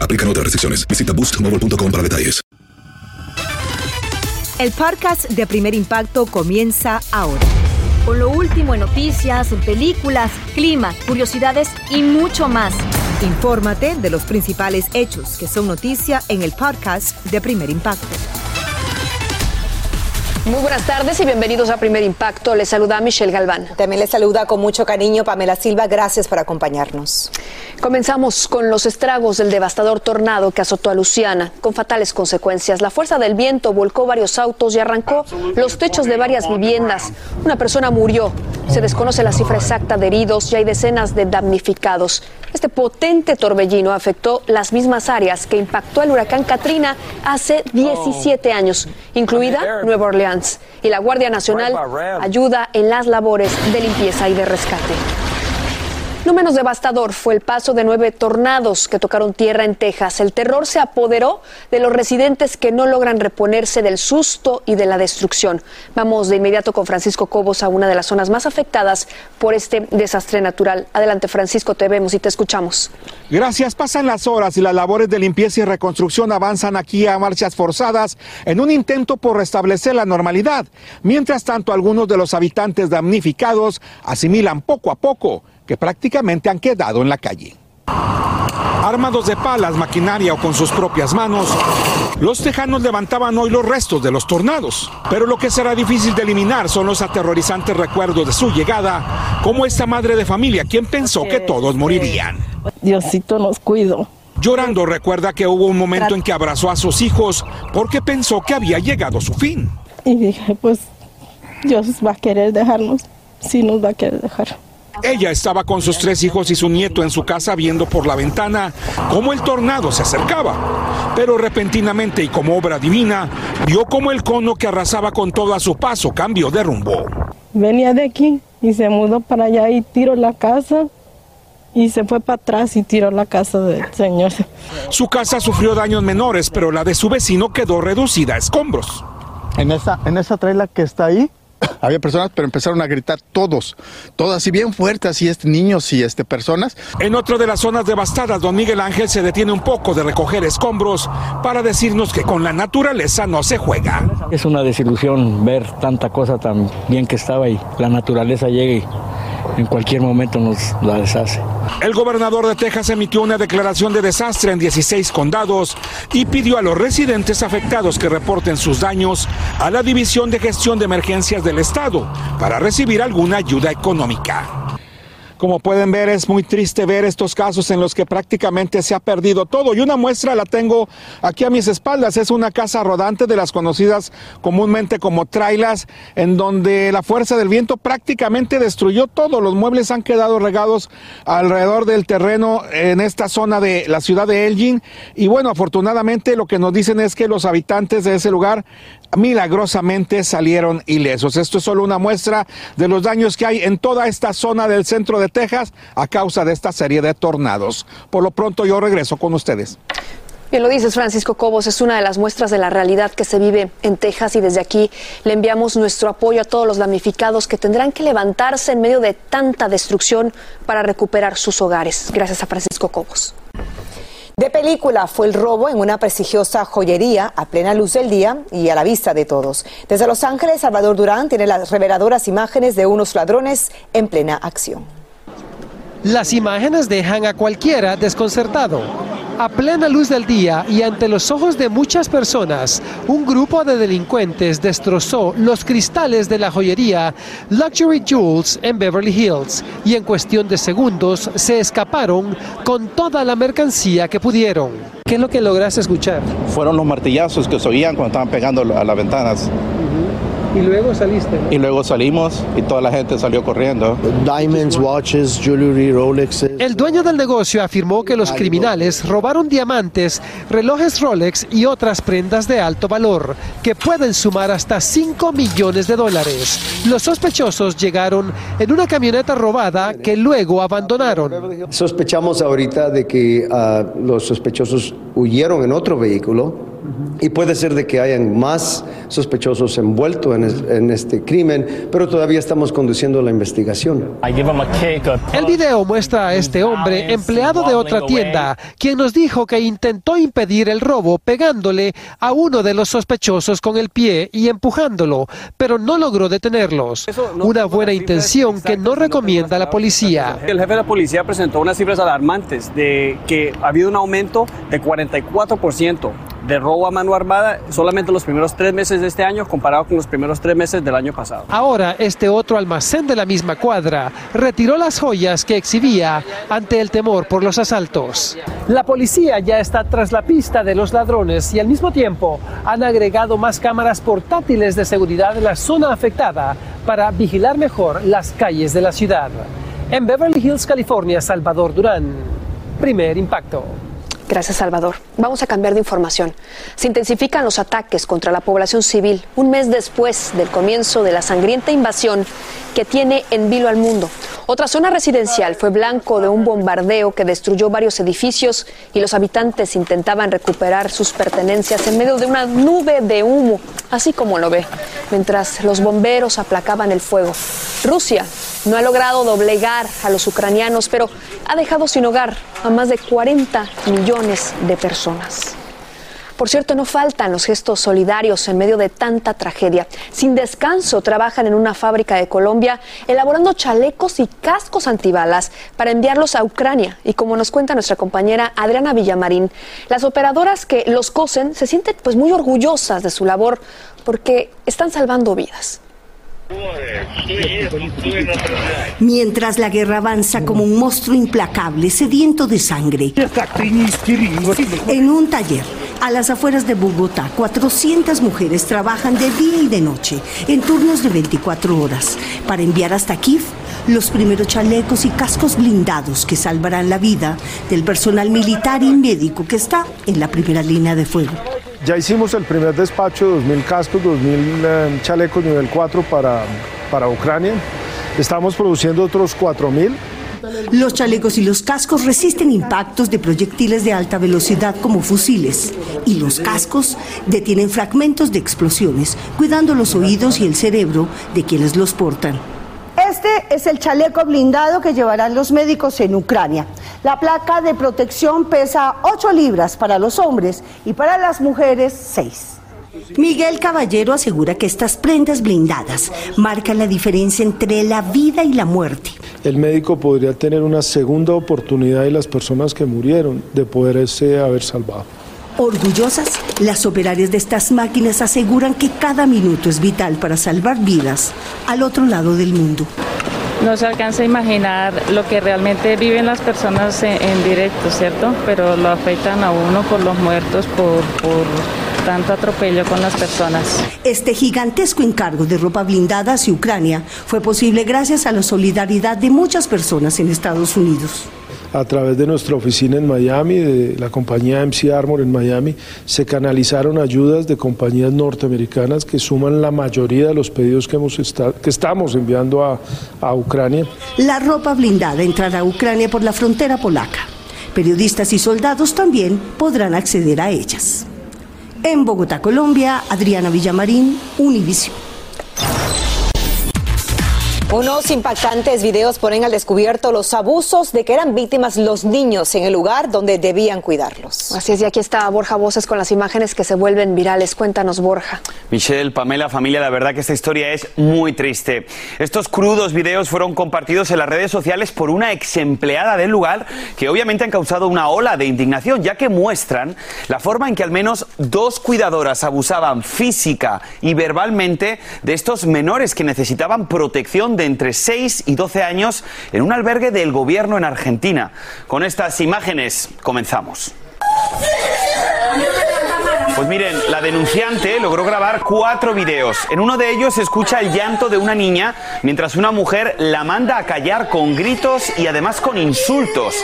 Aplican otras restricciones. Visita boostmobile.com para detalles. El podcast de Primer Impacto comienza ahora. Con lo último en noticias, en películas, clima, curiosidades y mucho más. Infórmate de los principales hechos que son noticia en el podcast de Primer Impacto. Muy buenas tardes y bienvenidos a Primer Impacto. Les saluda Michelle Galván. También les saluda con mucho cariño Pamela Silva. Gracias por acompañarnos. Comenzamos con los estragos del devastador tornado que azotó a Luciana, con fatales consecuencias. La fuerza del viento volcó varios autos y arrancó los techos de varias viviendas. Una persona murió. Se desconoce la cifra exacta de heridos y hay decenas de damnificados. Este potente torbellino afectó las mismas áreas que impactó el huracán Katrina hace 17 años, incluida Nueva Orleans. Y la Guardia Nacional ayuda en las labores de limpieza y de rescate. No menos devastador fue el paso de nueve tornados que tocaron tierra en Texas. El terror se apoderó de los residentes que no logran reponerse del susto y de la destrucción. Vamos de inmediato con Francisco Cobos a una de las zonas más afectadas por este desastre natural. Adelante Francisco, te vemos y te escuchamos. Gracias. Pasan las horas y las labores de limpieza y reconstrucción avanzan aquí a marchas forzadas en un intento por restablecer la normalidad. Mientras tanto, algunos de los habitantes damnificados asimilan poco a poco que prácticamente han quedado en la calle. Armados de palas, maquinaria o con sus propias manos, los tejanos levantaban hoy los restos de los tornados. Pero lo que será difícil de eliminar son los aterrorizantes recuerdos de su llegada, como esta madre de familia quien pensó que todos morirían. Diosito nos cuido. Llorando recuerda que hubo un momento en que abrazó a sus hijos porque pensó que había llegado su fin. Y dije, pues Dios va a querer dejarnos, sí nos va a querer dejar. Ella estaba con sus tres hijos y su nieto en su casa viendo por la ventana cómo el tornado se acercaba. Pero repentinamente y como obra divina, vio como el cono que arrasaba con todo a su paso cambió de rumbo. Venía de aquí y se mudó para allá y tiró la casa y se fue para atrás y tiró la casa del señor. Su casa sufrió daños menores, pero la de su vecino quedó reducida a escombros. En esa, en esa traila que está ahí, había personas, pero empezaron a gritar todos, todas y bien fuertes, así este, niños y este, personas. En otra de las zonas devastadas, don Miguel Ángel se detiene un poco de recoger escombros para decirnos que con la naturaleza no se juega. Es una desilusión ver tanta cosa tan bien que estaba y la naturaleza llega y en cualquier momento nos la deshace. El gobernador de Texas emitió una declaración de desastre en 16 condados y pidió a los residentes afectados que reporten sus daños a la División de Gestión de Emergencias del Estado para recibir alguna ayuda económica. Como pueden ver, es muy triste ver estos casos en los que prácticamente se ha perdido todo. Y una muestra la tengo aquí a mis espaldas. Es una casa rodante de las conocidas comúnmente como trailas, en donde la fuerza del viento prácticamente destruyó todo. Los muebles han quedado regados alrededor del terreno en esta zona de la ciudad de Elgin. Y bueno, afortunadamente lo que nos dicen es que los habitantes de ese lugar milagrosamente salieron ilesos. Esto es solo una muestra de los daños que hay en toda esta zona del centro de Texas a causa de esta serie de tornados. Por lo pronto yo regreso con ustedes. Bien lo dices, Francisco Cobos, es una de las muestras de la realidad que se vive en Texas y desde aquí le enviamos nuestro apoyo a todos los damnificados que tendrán que levantarse en medio de tanta destrucción para recuperar sus hogares. Gracias a Francisco Cobos. De película fue el robo en una prestigiosa joyería a plena luz del día y a la vista de todos. Desde Los Ángeles, Salvador Durán tiene las reveladoras imágenes de unos ladrones en plena acción. Las imágenes dejan a cualquiera desconcertado. A plena luz del día y ante los ojos de muchas personas, un grupo de delincuentes destrozó los cristales de la joyería Luxury Jewels en Beverly Hills y en cuestión de segundos se escaparon con toda la mercancía que pudieron. ¿Qué es lo que lograste escuchar? Fueron los martillazos que se oían cuando estaban pegando a las ventanas. Y luego saliste. Y luego salimos y toda la gente salió corriendo. Diamonds, watches, jewelry, Rolex. El dueño del negocio afirmó que los criminales robaron diamantes, relojes Rolex y otras prendas de alto valor, que pueden sumar hasta 5 millones de dólares. Los sospechosos llegaron en una camioneta robada que luego abandonaron. Sospechamos ahorita de que ah, los sospechosos huyeron en otro vehículo y puede ser de que hayan más sospechosos envueltos en, es- en este crimen, pero todavía estamos conduciendo la investigación. El video muestra a este hombre, empleado de otra tienda, quien nos dijo que intentó impedir el robo pegándole a uno de los sospechosos con el pie y empujándolo, pero no logró detenerlos. Una buena intención que no recomienda la policía. El jefe de la policía presentó unas cifras alarmantes de que ha habido un aumento de 44% de robo a mano armada solamente en los primeros tres meses de este año comparado con los primeros tres meses del año pasado. Ahora, este otro almacén de la misma cuadra retiró las joyas que exhibía ante el temor por los asaltos. La policía ya está tras la pista de los ladrones y al mismo tiempo han agregado más cámaras portátiles de seguridad en la zona afectada para vigilar mejor las calles de la ciudad. En Beverly Hills, California, Salvador Durán. Primer impacto. Gracias, Salvador. Vamos a cambiar de información. Se intensifican los ataques contra la población civil un mes después del comienzo de la sangrienta invasión que tiene en vilo al mundo. Otra zona residencial fue blanco de un bombardeo que destruyó varios edificios y los habitantes intentaban recuperar sus pertenencias en medio de una nube de humo, así como lo ve, mientras los bomberos aplacaban el fuego. Rusia no ha logrado doblegar a los ucranianos, pero ha dejado sin hogar a más de 40 millones de personas. Por cierto, no faltan los gestos solidarios en medio de tanta tragedia. Sin descanso trabajan en una fábrica de Colombia elaborando chalecos y cascos antibalas para enviarlos a Ucrania. Y como nos cuenta nuestra compañera Adriana Villamarín, las operadoras que los cosen se sienten pues muy orgullosas de su labor porque están salvando vidas. Mientras la guerra avanza como un monstruo implacable, sediento de sangre. En un taller, a las afueras de Bogotá, 400 mujeres trabajan de día y de noche, en turnos de 24 horas, para enviar hasta Kiev los primeros chalecos y cascos blindados que salvarán la vida del personal militar y médico que está en la primera línea de fuego. Ya hicimos el primer despacho, 2.000 cascos, 2.000 eh, chalecos nivel 4 para, para Ucrania. Estamos produciendo otros 4.000. Los chalecos y los cascos resisten impactos de proyectiles de alta velocidad como fusiles y los cascos detienen fragmentos de explosiones, cuidando los oídos y el cerebro de quienes los portan. Este es el chaleco blindado que llevarán los médicos en Ucrania. La placa de protección pesa 8 libras para los hombres y para las mujeres 6. Miguel Caballero asegura que estas prendas blindadas marcan la diferencia entre la vida y la muerte. El médico podría tener una segunda oportunidad y las personas que murieron de poderse haber salvado. Orgullosas, las operarias de estas máquinas aseguran que cada minuto es vital para salvar vidas al otro lado del mundo. No se alcanza a imaginar lo que realmente viven las personas en, en directo, ¿cierto? Pero lo afectan a uno por los muertos, por, por tanto atropello con las personas. Este gigantesco encargo de ropa blindada hacia Ucrania fue posible gracias a la solidaridad de muchas personas en Estados Unidos. A través de nuestra oficina en Miami, de la compañía MC Armor en Miami, se canalizaron ayudas de compañías norteamericanas que suman la mayoría de los pedidos que, hemos que estamos enviando a Ucrania. La ropa blindada entrará a Ucrania por la frontera polaca. Periodistas y soldados también podrán acceder a ellas. En Bogotá, Colombia, Adriana Villamarín, Univision. Unos impactantes videos ponen al descubierto los abusos de que eran víctimas los niños en el lugar donde debían cuidarlos. Así es, y aquí está Borja Voces con las imágenes que se vuelven virales. Cuéntanos, Borja. Michelle, Pamela, familia, la verdad que esta historia es muy triste. Estos crudos videos fueron compartidos en las redes sociales por una ex empleada del lugar que obviamente han causado una ola de indignación, ya que muestran la forma en que al menos dos cuidadoras abusaban física y verbalmente de estos menores que necesitaban protección entre 6 y 12 años en un albergue del gobierno en Argentina. Con estas imágenes comenzamos. Pues miren, la denunciante logró grabar cuatro videos. En uno de ellos se escucha el llanto de una niña mientras una mujer la manda a callar con gritos y además con insultos.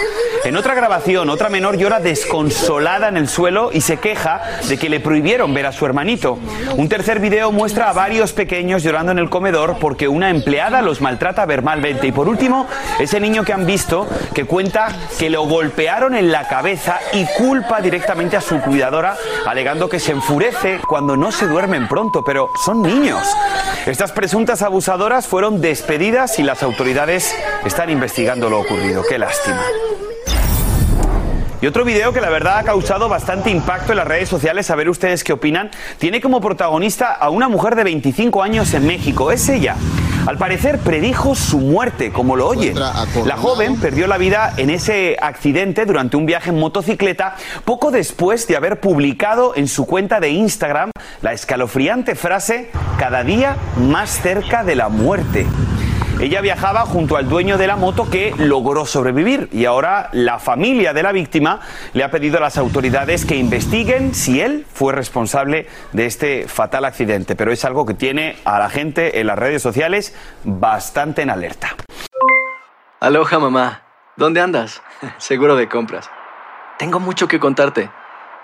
En otra grabación, otra menor llora desconsolada en el suelo y se queja de que le prohibieron ver a su hermanito. Un tercer video muestra a varios pequeños llorando en el comedor porque una empleada los maltrata verbalmente. Y por último, ese niño que han visto que cuenta que lo golpearon en la cabeza y culpa directamente a su cuidadora, alegando que se enfurece cuando no se duermen pronto, pero son niños. Estas presuntas abusadoras fueron despedidas y las autoridades están investigando lo ocurrido. Qué lástima. Y otro video que la verdad ha causado bastante impacto en las redes sociales, a ver ustedes qué opinan, tiene como protagonista a una mujer de 25 años en México. Es ella. Al parecer predijo su muerte, como lo oye. La joven perdió la vida en ese accidente durante un viaje en motocicleta poco después de haber publicado en su cuenta de Instagram la escalofriante frase cada día más cerca de la muerte. Ella viajaba junto al dueño de la moto que logró sobrevivir y ahora la familia de la víctima le ha pedido a las autoridades que investiguen si él fue responsable de este fatal accidente. Pero es algo que tiene a la gente en las redes sociales bastante en alerta. Aloha mamá, ¿dónde andas? Seguro de compras. Tengo mucho que contarte.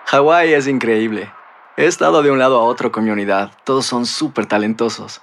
Hawái es increíble. He estado de un lado a otro con mi unidad. Todos son súper talentosos.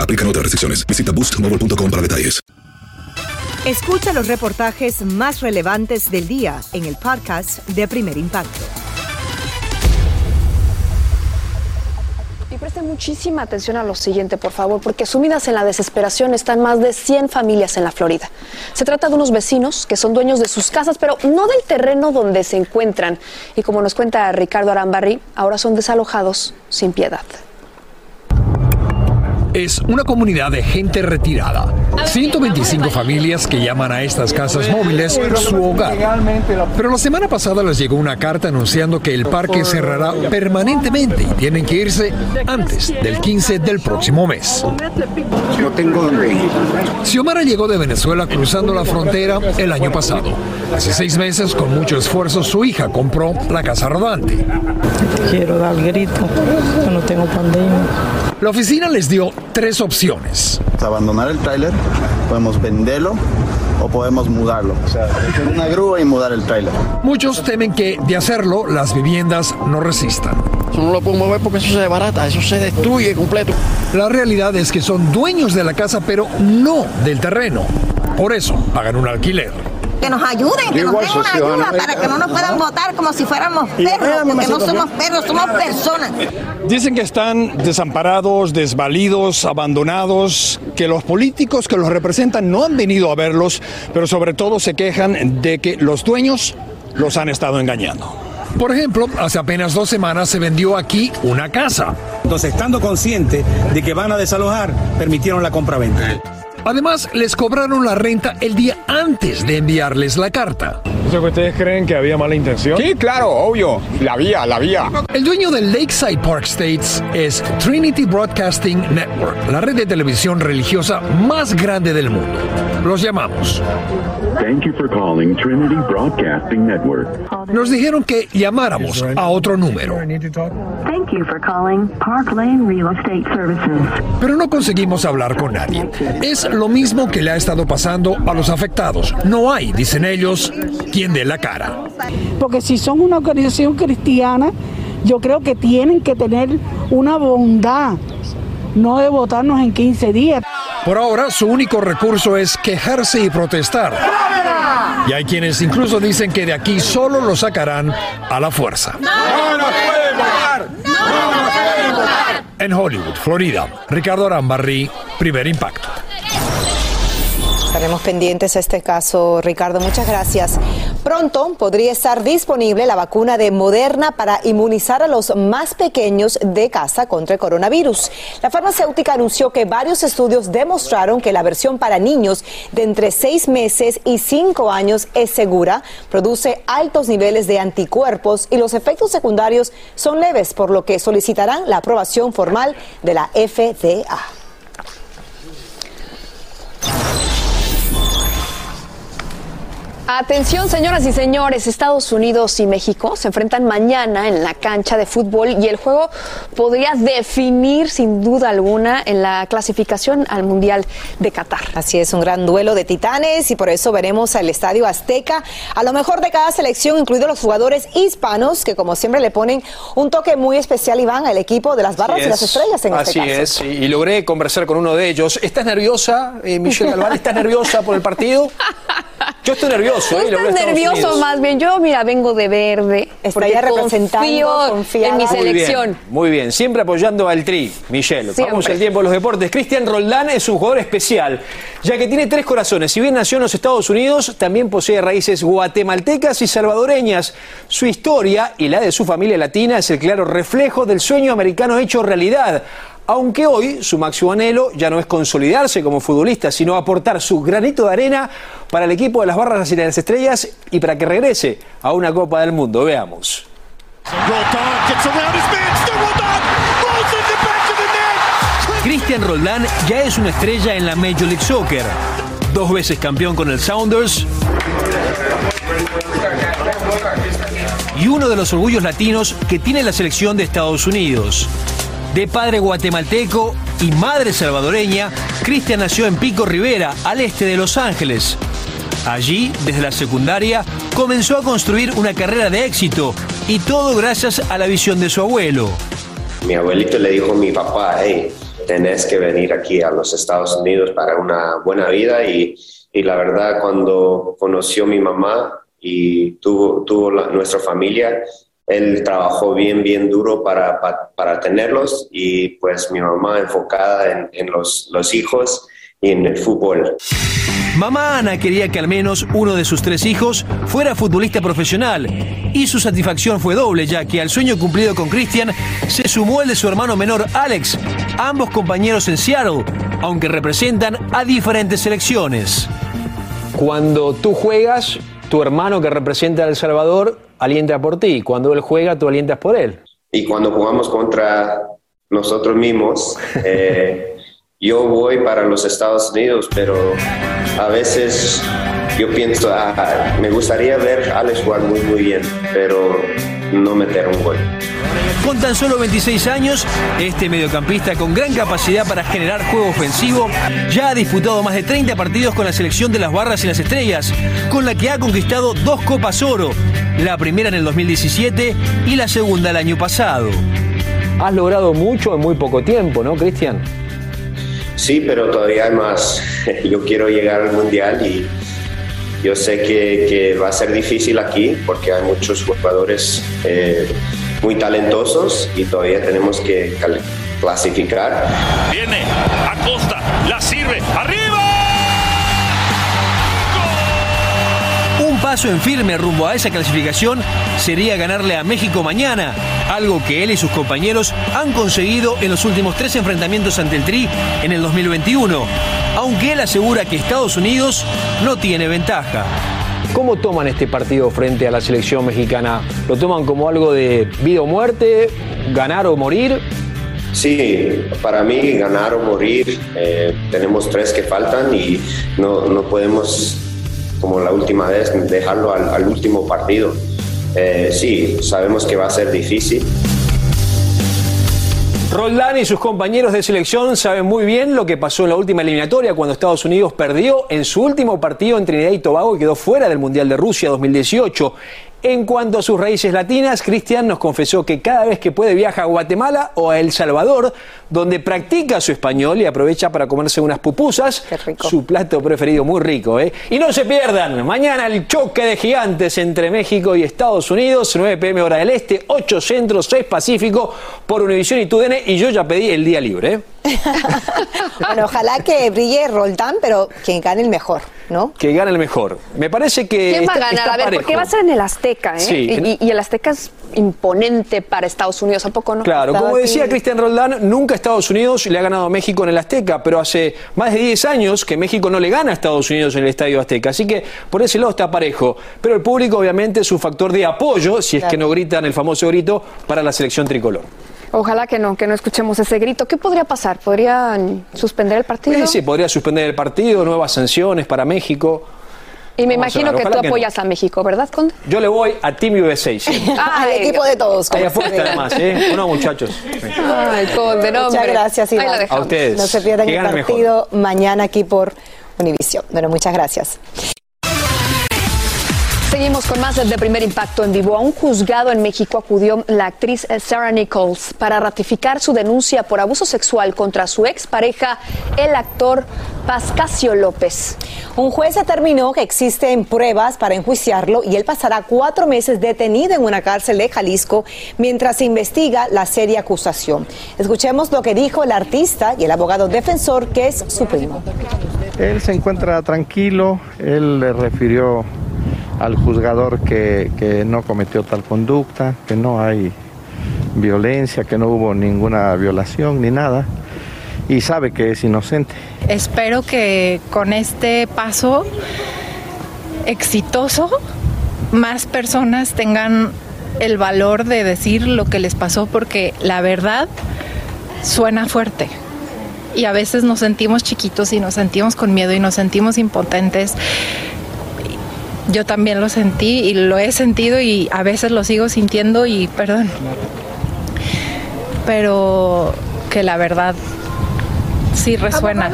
Aplican otras restricciones. Visita boostmobile.com para detalles. Escucha los reportajes más relevantes del día en el podcast de Primer Impacto. Y presten muchísima atención a lo siguiente, por favor, porque sumidas en la desesperación están más de 100 familias en la Florida. Se trata de unos vecinos que son dueños de sus casas, pero no del terreno donde se encuentran. Y como nos cuenta Ricardo Arambarri, ahora son desalojados sin piedad. Es una comunidad de gente retirada. 125 familias que llaman a estas casas móviles su hogar. Pero la semana pasada les llegó una carta anunciando que el parque cerrará permanentemente y tienen que irse antes del 15 del próximo mes. No tengo dónde ir. Xiomara llegó de Venezuela cruzando la frontera el año pasado. Hace seis meses, con mucho esfuerzo, su hija compró la casa rodante. Quiero dar grito, no tengo pandemia. La oficina les dio tres opciones. Abandonar el tráiler, podemos venderlo o podemos mudarlo. O sea, una grúa y mudar el tráiler. Muchos temen que, de hacerlo, las viviendas no resistan. Yo no lo puedo mover porque eso se desbarata, eso se destruye completo. La realidad es que son dueños de la casa, pero no del terreno. Por eso pagan un alquiler. Que nos ayuden, que nos den una ayuda para que no nos puedan votar como si fuéramos perros, porque no somos perros, somos personas. Dicen que están desamparados, desvalidos, abandonados, que los políticos que los representan no han venido a verlos, pero sobre todo se quejan de que los dueños los han estado engañando. Por ejemplo, hace apenas dos semanas se vendió aquí una casa. Entonces, estando consciente de que van a desalojar, permitieron la compra-venta. Además, les cobraron la renta el día antes de enviarles la carta. ¿Eso que ustedes creen que había mala intención? Sí, claro, obvio. La vía, la vía. El dueño del Lakeside Park States es Trinity Broadcasting Network, la red de televisión religiosa más grande del mundo. Los llamamos. Thank you for calling Trinity Broadcasting Network. Nos dijeron que llamáramos a otro número. Thank you for calling Park Lane Real Estate Services. Pero no conseguimos hablar con nadie. Es lo mismo que le ha estado pasando a los afectados. No hay, dicen ellos, quien dé la cara. Porque si son una organización cristiana, yo creo que tienen que tener una bondad, no de votarnos en 15 días. Por ahora, su único recurso es quejarse y protestar. Y hay quienes incluso dicen que de aquí solo lo sacarán a la fuerza. En Hollywood, Florida, Ricardo Arambarri, Primer Impacto. Estaremos pendientes a este caso, Ricardo. Muchas gracias. Pronto podría estar disponible la vacuna de Moderna para inmunizar a los más pequeños de casa contra el coronavirus. La farmacéutica anunció que varios estudios demostraron que la versión para niños de entre seis meses y cinco años es segura, produce altos niveles de anticuerpos y los efectos secundarios son leves, por lo que solicitarán la aprobación formal de la FDA. Atención, señoras y señores, Estados Unidos y México se enfrentan mañana en la cancha de fútbol y el juego podría definir sin duda alguna en la clasificación al Mundial de Qatar. Así es, un gran duelo de titanes y por eso veremos al Estadio Azteca a lo mejor de cada selección, incluidos los jugadores hispanos que como siempre le ponen un toque muy especial y van al equipo de las barras y las estrellas en Así este caso. es, y, y logré conversar con uno de ellos. ¿Estás nerviosa, eh, Michelle Galván? ¿Estás nerviosa por el partido? Yo estoy nervioso. Tú eh, estás nervioso más bien. Yo, mira, vengo de verde. porque ya representando, confío en mi Muy selección. bien, muy bien. Siempre apoyando al Tri, Michelle. Siempre. Vamos al tiempo de los deportes. Cristian Roldán es un jugador especial, ya que tiene tres corazones. Si bien nació en los Estados Unidos, también posee raíces guatemaltecas y salvadoreñas. Su historia y la de su familia latina es el claro reflejo del sueño americano hecho realidad. Aunque hoy su máximo anhelo ya no es consolidarse como futbolista, sino aportar su granito de arena para el equipo de las Barras y las Estrellas y para que regrese a una Copa del Mundo. Veamos. Cristian Roldán ya es una estrella en la Major League Soccer. Dos veces campeón con el Sounders. Y uno de los orgullos latinos que tiene la selección de Estados Unidos. De padre guatemalteco y madre salvadoreña, Cristian nació en Pico Rivera, al este de Los Ángeles. Allí, desde la secundaria, comenzó a construir una carrera de éxito y todo gracias a la visión de su abuelo. Mi abuelito le dijo a mi papá, hey, tenés que venir aquí a los Estados Unidos para una buena vida y, la verdad cuando conoció mi mamá y tuvo, tuvo la- nuestra familia, él trabajó bien, bien duro para, pa- para, tenerlos y pues mi mamá enfocada en, en los, los hijos y en el fútbol. Mamá Ana quería que al menos uno de sus tres hijos fuera futbolista profesional y su satisfacción fue doble ya que al sueño cumplido con Cristian se sumó el de su hermano menor Alex, ambos compañeros en Seattle, aunque representan a diferentes selecciones. Cuando tú juegas, tu hermano que representa a El Salvador alienta por ti, cuando él juega tú alientas por él. Y cuando jugamos contra nosotros mismos, eh, yo voy para los Estados Unidos, pero a veces yo pienso, ah, me gustaría ver a Alex jugar muy, muy bien, pero no meter un gol. Con tan solo 26 años, este mediocampista con gran capacidad para generar juego ofensivo ya ha disputado más de 30 partidos con la selección de las Barras y las Estrellas, con la que ha conquistado dos Copas Oro, la primera en el 2017 y la segunda el año pasado. Has logrado mucho en muy poco tiempo, ¿no, Cristian? Sí, pero todavía hay más. Yo quiero llegar al mundial y yo sé que, que va a ser difícil aquí porque hay muchos jugadores eh, muy talentosos y todavía tenemos que clasificar. Viene Acosta, la sirve, arriba. Un paso en firme rumbo a esa clasificación sería ganarle a México mañana, algo que él y sus compañeros han conseguido en los últimos tres enfrentamientos ante el Tri en el 2021, aunque él asegura que Estados Unidos no tiene ventaja. ¿Cómo toman este partido frente a la selección mexicana? ¿Lo toman como algo de vida o muerte, ganar o morir? Sí, para mí ganar o morir, eh, tenemos tres que faltan y no, no podemos, como la última vez, dejarlo al, último partido. Eh, sí, sabemos que va a ser difícil. Roldán y sus compañeros de selección saben muy bien lo que pasó en la última eliminatoria cuando Estados Unidos perdió en su último partido en Trinidad y Tobago y quedó fuera del Mundial de Rusia 2018. En cuanto a sus raíces latinas, Cristian nos confesó que cada vez que puede viaja a Guatemala o a El Salvador, donde practica su español y aprovecha para comerse unas pupusas, su plato preferido, muy rico. ¿eh? Y no se pierdan, mañana el choque de gigantes entre México y Estados Unidos, 9 pm hora del Este, 8 Centro, 6 Pacífico, por Univisión y TUDN, y yo ya pedí el día libre. ¿eh? Bueno, ojalá que brille Roldán, pero quien gane el mejor, ¿no? Que gane el mejor. Me parece que. ¿Quién va a ganar? A ver, parejo. porque va a ser en el Azteca, ¿eh? Sí. Y, y el Azteca es imponente para Estados Unidos, ¿a poco no? Claro, como aquí. decía Cristian Roldán, nunca Estados Unidos le ha ganado a México en el Azteca, pero hace más de 10 años que México no le gana a Estados Unidos en el Estadio Azteca. Así que por ese lado está parejo. Pero el público, obviamente, es un factor de apoyo, si es que no gritan el famoso grito, para la selección tricolor. Ojalá que no, que no escuchemos ese grito. ¿Qué podría pasar? ¿Podrían suspender el partido? Sí, sí, podría suspender el partido, nuevas sanciones para México. Y me Vamos imagino que tú ojalá que no. apoyas a México, ¿verdad, Conde? Yo le voy a Team USA. sí. Ah, el equipo de todos. Hay apuesta además, ¿eh? ¿O no, muchachos? Ay, Conde, no, Muchas gracias, Ahí la Iván. dejamos. A ustedes. No se pierdan el mejor. partido mañana aquí por Univisión. Bueno, muchas gracias. Seguimos con más de Primer Impacto en vivo. A un juzgado en México acudió la actriz Sarah Nichols para ratificar su denuncia por abuso sexual contra su expareja, el actor Pascasio López. Un juez determinó que existen pruebas para enjuiciarlo y él pasará cuatro meses detenido en una cárcel de Jalisco mientras se investiga la seria acusación. Escuchemos lo que dijo el artista y el abogado defensor que es su primo. Él se encuentra tranquilo, él le refirió al juzgador que, que no cometió tal conducta, que no hay violencia, que no hubo ninguna violación ni nada, y sabe que es inocente. Espero que con este paso exitoso más personas tengan el valor de decir lo que les pasó porque la verdad suena fuerte. Y a veces nos sentimos chiquitos y nos sentimos con miedo y nos sentimos impotentes. Yo también lo sentí y lo he sentido y a veces lo sigo sintiendo y perdón. Pero que la verdad sí resuena.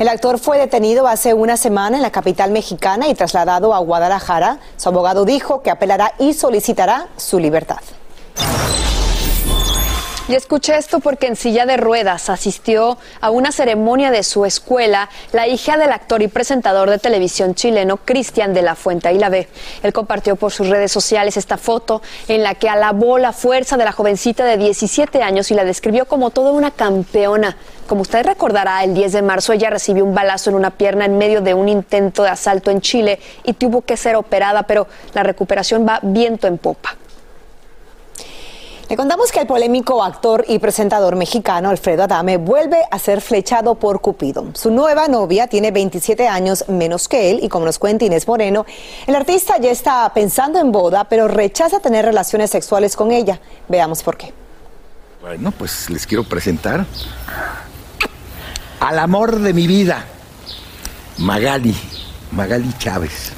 El actor fue detenido hace una semana en la capital mexicana y trasladado a Guadalajara. Su abogado dijo que apelará y solicitará su libertad. Y escuché esto porque en silla de ruedas asistió a una ceremonia de su escuela la hija del actor y presentador de televisión chileno Cristian de la Fuente. Ahí la ve. Él compartió por sus redes sociales esta foto en la que alabó la fuerza de la jovencita de 17 años y la describió como toda una campeona. Como usted recordará, el 10 de marzo ella recibió un balazo en una pierna en medio de un intento de asalto en Chile y tuvo que ser operada, pero la recuperación va viento en popa. Le contamos que el polémico actor y presentador mexicano Alfredo Adame vuelve a ser flechado por Cupido. Su nueva novia tiene 27 años menos que él y como nos cuenta Inés Moreno, el artista ya está pensando en boda, pero rechaza tener relaciones sexuales con ella. Veamos por qué. Bueno, pues les quiero presentar al amor de mi vida, Magali, Magali Chávez.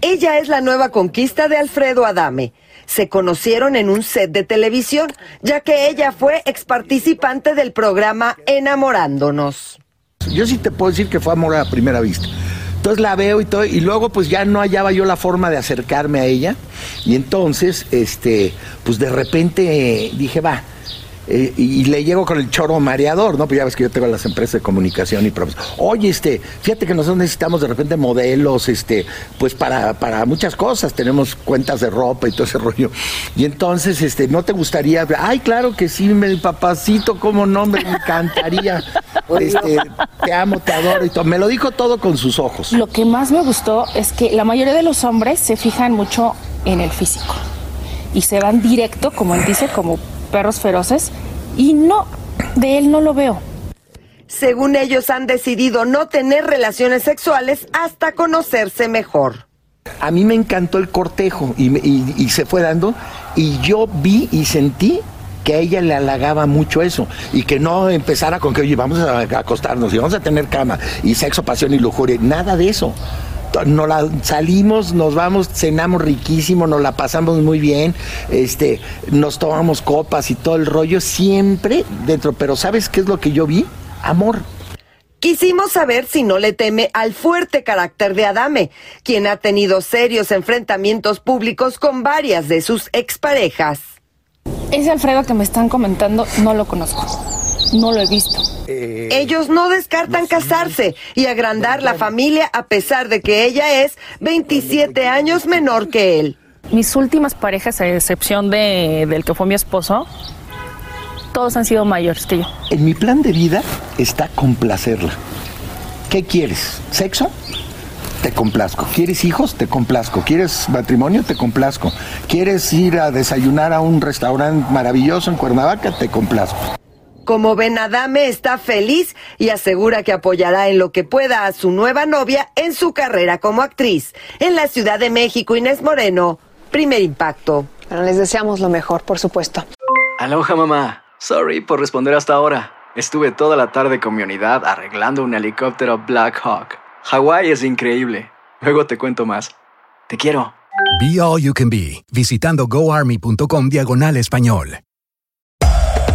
Ella es la nueva conquista de Alfredo Adame. Se conocieron en un set de televisión, ya que ella fue ex participante del programa Enamorándonos. Yo sí te puedo decir que fue amor a primera vista. Entonces la veo y todo, y luego pues ya no hallaba yo la forma de acercarme a ella. Y entonces, este, pues de repente dije, va, eh, y le llego con el choro mareador, ¿no? Pues ya ves que yo tengo las empresas de comunicación y profes. Oye, este, fíjate que nosotros necesitamos de repente modelos, este, pues para, para muchas cosas. Tenemos cuentas de ropa y todo ese rollo. Y entonces, este, ¿no te gustaría? Ay, claro que sí, mi papacito, cómo no, me encantaría. Este, te amo, te adoro y todo. Me lo dijo todo con sus ojos. Lo que más me gustó es que la mayoría de los hombres se fijan mucho en el físico y se van directo, como él dice, como perros feroces y no, de él no lo veo. Según ellos han decidido no tener relaciones sexuales hasta conocerse mejor. A mí me encantó el cortejo y, y, y se fue dando y yo vi y sentí que a ella le halagaba mucho eso y que no empezara con que, oye, vamos a acostarnos y vamos a tener cama y sexo, pasión y lujuria, nada de eso nos la salimos, nos vamos, cenamos riquísimo, nos la pasamos muy bien, este, nos tomamos copas y todo el rollo, siempre dentro. Pero ¿sabes qué es lo que yo vi? Amor. Quisimos saber si no le teme al fuerte carácter de Adame, quien ha tenido serios enfrentamientos públicos con varias de sus exparejas. Ese Alfredo que me están comentando no lo conozco, no lo he visto. Ellos no descartan casarse y agrandar la familia a pesar de que ella es 27 años menor que él. Mis últimas parejas, a excepción de, del que fue mi esposo, todos han sido mayores que yo. En mi plan de vida está complacerla. ¿Qué quieres? ¿Sexo? Te complazco. ¿Quieres hijos? Te complazco. ¿Quieres matrimonio? Te complazco. ¿Quieres ir a desayunar a un restaurante maravilloso en Cuernavaca? Te complazco. Como ven, Adame está feliz y asegura que apoyará en lo que pueda a su nueva novia en su carrera como actriz. En la Ciudad de México, Inés Moreno, primer impacto. Bueno, les deseamos lo mejor, por supuesto. Aloha, mamá. Sorry por responder hasta ahora. Estuve toda la tarde con mi unidad arreglando un helicóptero Black Hawk. Hawái es increíble. Luego te cuento más. Te quiero. Be All You Can Be, visitando goarmy.com diagonal español.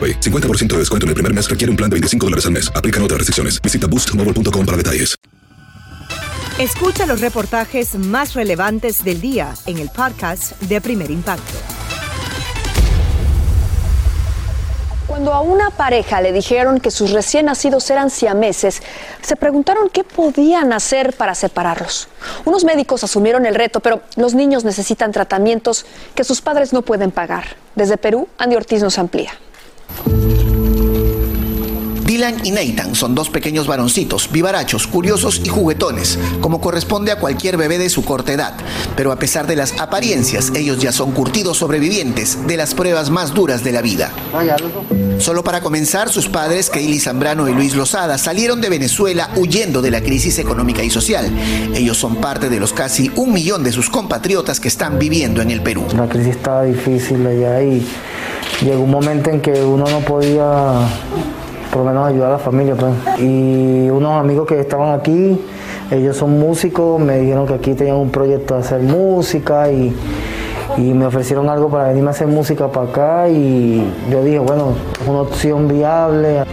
AroPay. 50% de descuento en el primer mes requiere un plan de 25 dólares al mes. Aplican otras restricciones. Visita boostmobile.com para detalles. Escucha los reportajes más relevantes del día en el podcast de Primer Impacto. Cuando a una pareja le dijeron que sus recién nacidos eran siameses, se preguntaron qué podían hacer para separarlos. Unos médicos asumieron el reto, pero los niños necesitan tratamientos que sus padres no pueden pagar. Desde Perú, Andy Ortiz nos amplía. Dylan y Nathan son dos pequeños varoncitos, vivarachos, curiosos y juguetones, como corresponde a cualquier bebé de su corta edad. Pero a pesar de las apariencias, ellos ya son curtidos sobrevivientes de las pruebas más duras de la vida. Solo para comenzar, sus padres, Kaylee Zambrano y Luis Lozada, salieron de Venezuela huyendo de la crisis económica y social. Ellos son parte de los casi un millón de sus compatriotas que están viviendo en el Perú. La crisis estaba difícil allá y llegó un momento en que uno no podía por lo menos ayudar a la familia. Pues. Y unos amigos que estaban aquí, ellos son músicos, me dijeron que aquí tenían un proyecto de hacer música y, y me ofrecieron algo para venirme a hacer música para acá y yo dije, bueno, es una opción viable.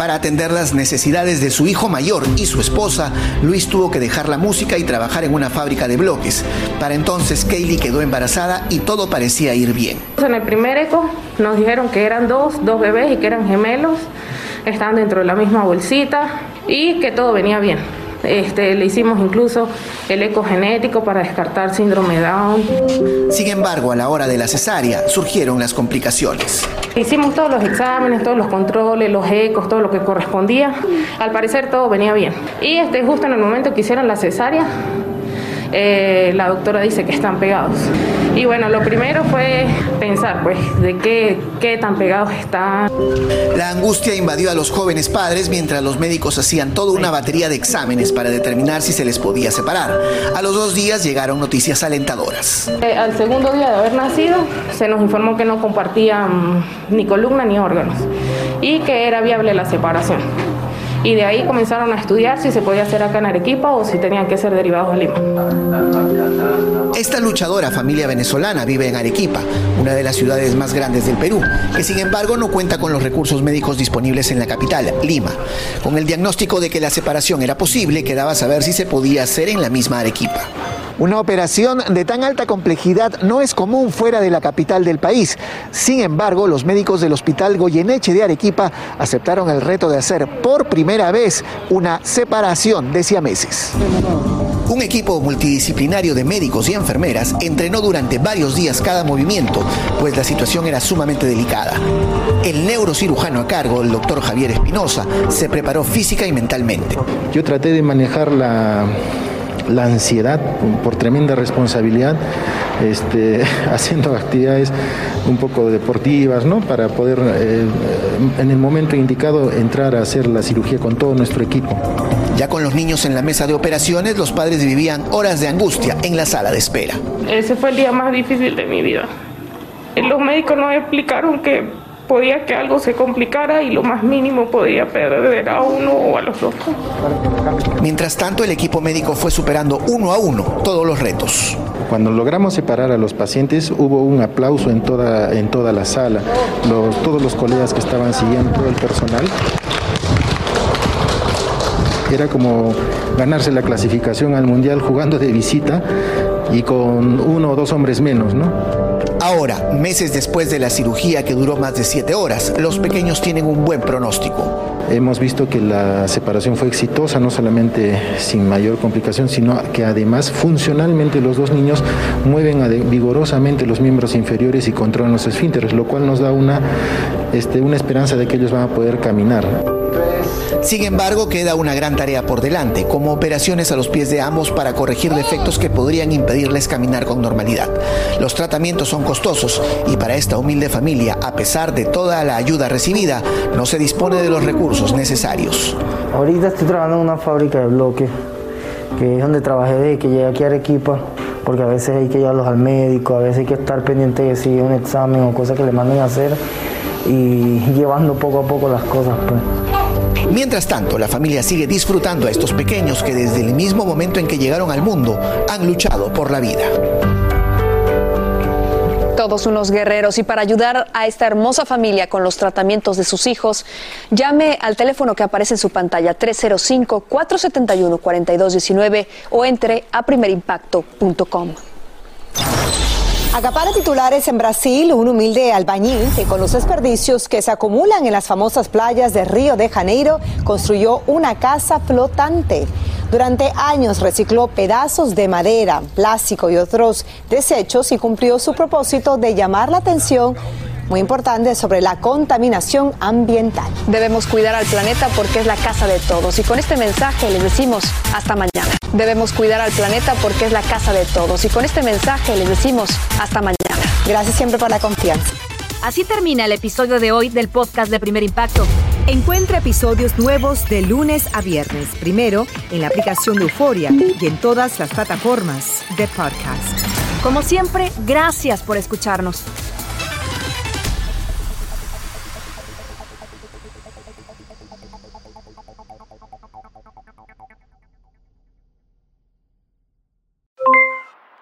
Para atender las necesidades de su hijo mayor y su esposa, Luis tuvo que dejar la música y trabajar en una fábrica de bloques. Para entonces, Kaylee quedó embarazada y todo parecía ir bien. En el primer eco nos dijeron que eran dos, dos bebés y que eran gemelos, estaban dentro de la misma bolsita y que todo venía bien. Este, le hicimos incluso el eco genético para descartar síndrome Down. Sin embargo, a la hora de la cesárea surgieron las complicaciones. Hicimos todos los exámenes, todos los controles, los ecos, todo lo que correspondía. Al parecer todo venía bien. Y este, justo en el momento que hicieron la cesárea, eh, la doctora dice que están pegados. Y bueno, lo primero fue pensar, pues, de qué, qué tan pegados están. La angustia invadió a los jóvenes padres mientras los médicos hacían toda una batería de exámenes para determinar si se les podía separar. A los dos días llegaron noticias alentadoras. Eh, al segundo día de haber nacido, se nos informó que no compartían ni columna ni órganos y que era viable la separación y de ahí comenzaron a estudiar si se podía hacer acá en Arequipa o si tenían que ser derivados a Lima. Esta luchadora familia venezolana vive en Arequipa, una de las ciudades más grandes del Perú, que sin embargo no cuenta con los recursos médicos disponibles en la capital, Lima. Con el diagnóstico de que la separación era posible, quedaba saber si se podía hacer en la misma Arequipa. Una operación de tan alta complejidad no es común fuera de la capital del país. Sin embargo, los médicos del Hospital Goyeneche de Arequipa aceptaron el reto de hacer por primera vez una separación de siameses. Un equipo multidisciplinario de médicos y enfermeras entrenó durante varios días cada movimiento, pues la situación era sumamente delicada. El neurocirujano a cargo, el doctor Javier Espinosa, se preparó física y mentalmente. Yo traté de manejar la, la ansiedad por tremenda responsabilidad, este, haciendo actividades un poco deportivas, ¿no? Para poder eh, en el momento indicado entrar a hacer la cirugía con todo nuestro equipo. Ya con los niños en la mesa de operaciones, los padres vivían horas de angustia en la sala de espera. Ese fue el día más difícil de mi vida. Los médicos nos explicaron que podía que algo se complicara y lo más mínimo podía perder a uno o a los dos. Mientras tanto, el equipo médico fue superando uno a uno todos los retos. Cuando logramos separar a los pacientes, hubo un aplauso en toda, en toda la sala. Los, todos los colegas que estaban siguiendo, todo el personal. Era como ganarse la clasificación al mundial jugando de visita y con uno o dos hombres menos, ¿no? Ahora, meses después de la cirugía que duró más de siete horas, los pequeños tienen un buen pronóstico. Hemos visto que la separación fue exitosa, no solamente sin mayor complicación, sino que además funcionalmente los dos niños mueven vigorosamente los miembros inferiores y controlan los esfínteres, lo cual nos da una, este, una esperanza de que ellos van a poder caminar. Sin embargo, queda una gran tarea por delante, como operaciones a los pies de ambos para corregir defectos que podrían impedirles caminar con normalidad. Los tratamientos son costosos y para esta humilde familia, a pesar de toda la ayuda recibida, no se dispone de los recursos necesarios. Ahorita estoy trabajando en una fábrica de bloques, que es donde trabajé desde que llegué aquí a Arequipa, porque a veces hay que llevarlos al médico, a veces hay que estar pendiente de si un examen o cosas que le manden a hacer y llevando poco a poco las cosas. Pues. Mientras tanto, la familia sigue disfrutando a estos pequeños que desde el mismo momento en que llegaron al mundo han luchado por la vida. Todos unos guerreros y para ayudar a esta hermosa familia con los tratamientos de sus hijos, llame al teléfono que aparece en su pantalla 305-471-4219 o entre a primerimpacto.com. Acapara titulares en Brasil, un humilde albañil que con los desperdicios que se acumulan en las famosas playas de Río de Janeiro construyó una casa flotante. Durante años recicló pedazos de madera, plástico y otros desechos y cumplió su propósito de llamar la atención muy importante sobre la contaminación ambiental. Debemos cuidar al planeta porque es la casa de todos. Y con este mensaje les decimos hasta mañana. Debemos cuidar al planeta porque es la casa de todos. Y con este mensaje les decimos hasta mañana. Gracias siempre por la confianza. Así termina el episodio de hoy del podcast de Primer Impacto. Encuentra episodios nuevos de lunes a viernes, primero en la aplicación de Euforia y en todas las plataformas de podcast. Como siempre, gracias por escucharnos.